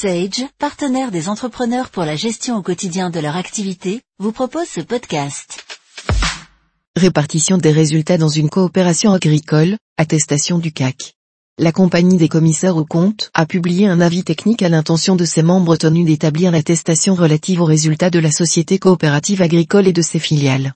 Sage, partenaire des entrepreneurs pour la gestion au quotidien de leur activité, vous propose ce podcast. Répartition des résultats dans une coopération agricole, attestation du CAC. La compagnie des commissaires aux comptes a publié un avis technique à l'intention de ses membres tenus d'établir l'attestation relative aux résultats de la société coopérative agricole et de ses filiales.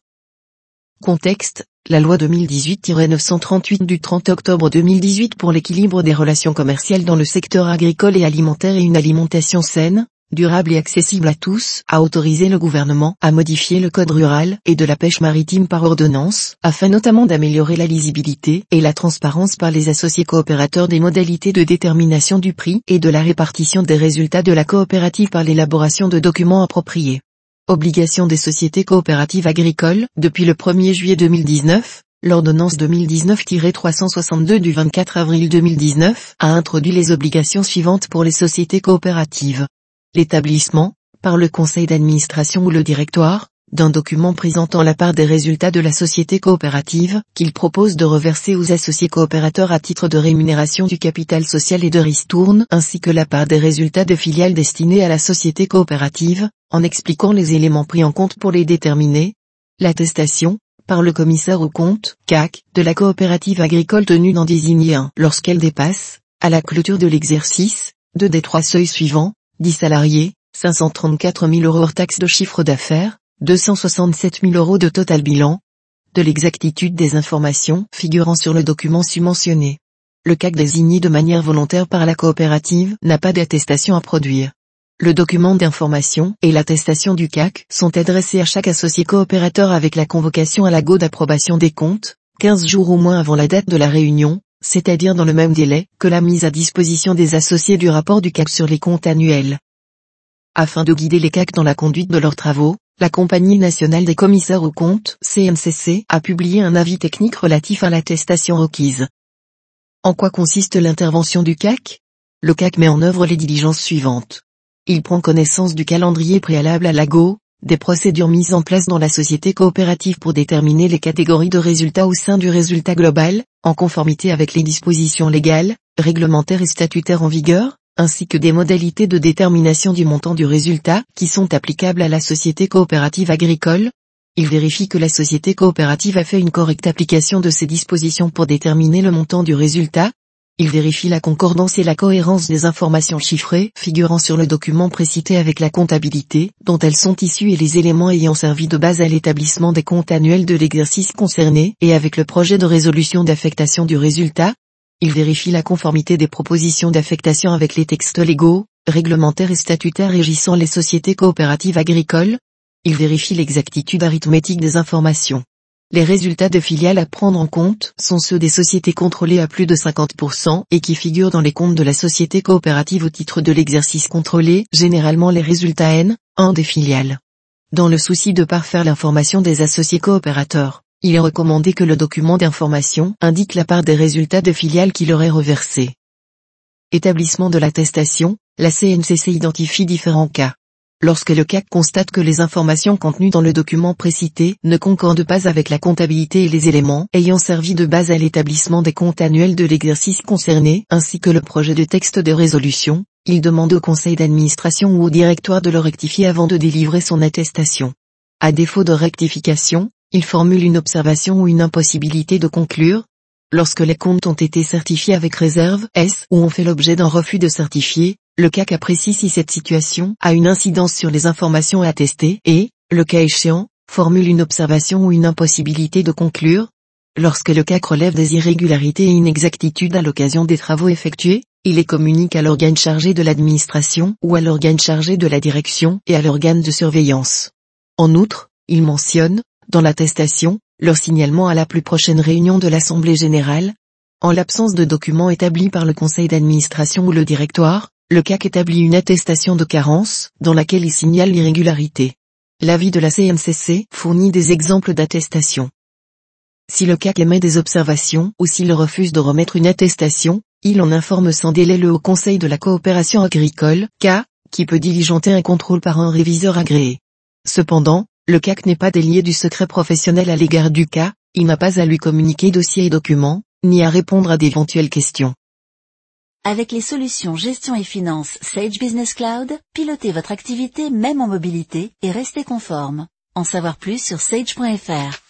Contexte, la loi 2018-938 du 30 octobre 2018 pour l'équilibre des relations commerciales dans le secteur agricole et alimentaire et une alimentation saine, durable et accessible à tous, a autorisé le gouvernement à modifier le code rural et de la pêche maritime par ordonnance, afin notamment d'améliorer la lisibilité et la transparence par les associés coopérateurs des modalités de détermination du prix et de la répartition des résultats de la coopérative par l'élaboration de documents appropriés. Obligation des sociétés coopératives agricoles, depuis le 1er juillet 2019, l'ordonnance 2019-362 du 24 avril 2019 a introduit les obligations suivantes pour les sociétés coopératives. L'établissement, par le conseil d'administration ou le directoire, d'un document présentant la part des résultats de la société coopérative, qu'il propose de reverser aux associés coopérateurs à titre de rémunération du capital social et de ristourne, ainsi que la part des résultats de filiales destinées à la société coopérative, en expliquant les éléments pris en compte pour les déterminer. L'attestation, par le commissaire au compte, CAC, de la coopérative agricole tenue d'en désigner un lorsqu'elle dépasse, à la clôture de l'exercice, deux des trois seuils suivants, 10 salariés, 534 000 euros hors taxe de chiffre d'affaires, 267 000 euros de total bilan, de l'exactitude des informations figurant sur le document submentionné. Le CAC désigné de manière volontaire par la coopérative n'a pas d'attestation à produire. Le document d'information et l'attestation du CAC sont adressés à chaque associé coopérateur avec la convocation à la go d'approbation des comptes, 15 jours au moins avant la date de la réunion, c'est-à-dire dans le même délai que la mise à disposition des associés du rapport du CAC sur les comptes annuels. Afin de guider les CAC dans la conduite de leurs travaux, la Compagnie nationale des commissaires aux comptes, CNCC, a publié un avis technique relatif à l'attestation requise. En quoi consiste l'intervention du CAC Le CAC met en œuvre les diligences suivantes. Il prend connaissance du calendrier préalable à l'AGO, des procédures mises en place dans la société coopérative pour déterminer les catégories de résultats au sein du résultat global, en conformité avec les dispositions légales, réglementaires et statutaires en vigueur, ainsi que des modalités de détermination du montant du résultat qui sont applicables à la société coopérative agricole. Il vérifie que la société coopérative a fait une correcte application de ces dispositions pour déterminer le montant du résultat, il vérifie la concordance et la cohérence des informations chiffrées figurant sur le document précité avec la comptabilité dont elles sont issues et les éléments ayant servi de base à l'établissement des comptes annuels de l'exercice concerné et avec le projet de résolution d'affectation du résultat. Il vérifie la conformité des propositions d'affectation avec les textes légaux, réglementaires et statutaires régissant les sociétés coopératives agricoles. Il vérifie l'exactitude arithmétique des informations. Les résultats de filiales à prendre en compte sont ceux des sociétés contrôlées à plus de 50% et qui figurent dans les comptes de la société coopérative au titre de l'exercice contrôlé, généralement les résultats N, 1 des filiales. Dans le souci de parfaire l'information des associés coopérateurs, il est recommandé que le document d'information indique la part des résultats de filiales qui leur est. Établissement de l'attestation, la CNCC identifie différents cas. Lorsque le CAC constate que les informations contenues dans le document précité ne concordent pas avec la comptabilité et les éléments ayant servi de base à l'établissement des comptes annuels de l'exercice concerné, ainsi que le projet de texte de résolution, il demande au conseil d'administration ou au directoire de le rectifier avant de délivrer son attestation. À défaut de rectification, il formule une observation ou une impossibilité de conclure, Lorsque les comptes ont été certifiés avec réserve S ou ont fait l'objet d'un refus de certifier, le CAC apprécie si cette situation a une incidence sur les informations attestées et, le cas échéant, formule une observation ou une impossibilité de conclure. Lorsque le CAC relève des irrégularités et inexactitudes à l'occasion des travaux effectués, il les communique à l'organe chargé de l'administration ou à l'organe chargé de la direction et à l'organe de surveillance. En outre, il mentionne, dans l'attestation, leur signalement à la plus prochaine réunion de l'Assemblée générale. En l'absence de documents établis par le conseil d'administration ou le directoire, le CAC établit une attestation de carence, dans laquelle il signale l'irrégularité. L'avis de la CNCC fournit des exemples d'attestation. Si le CAC émet des observations ou s'il refuse de remettre une attestation, il en informe sans délai le Haut Conseil de la coopération agricole, K, qui peut diligenter un contrôle par un réviseur agréé. Cependant, le CAC n'est pas délié du secret professionnel à l'égard du cas, il n'a pas à lui communiquer dossiers et documents, ni à répondre à d'éventuelles questions. Avec les solutions gestion et finance Sage Business Cloud, pilotez votre activité même en mobilité et restez conforme. En savoir plus sur sage.fr.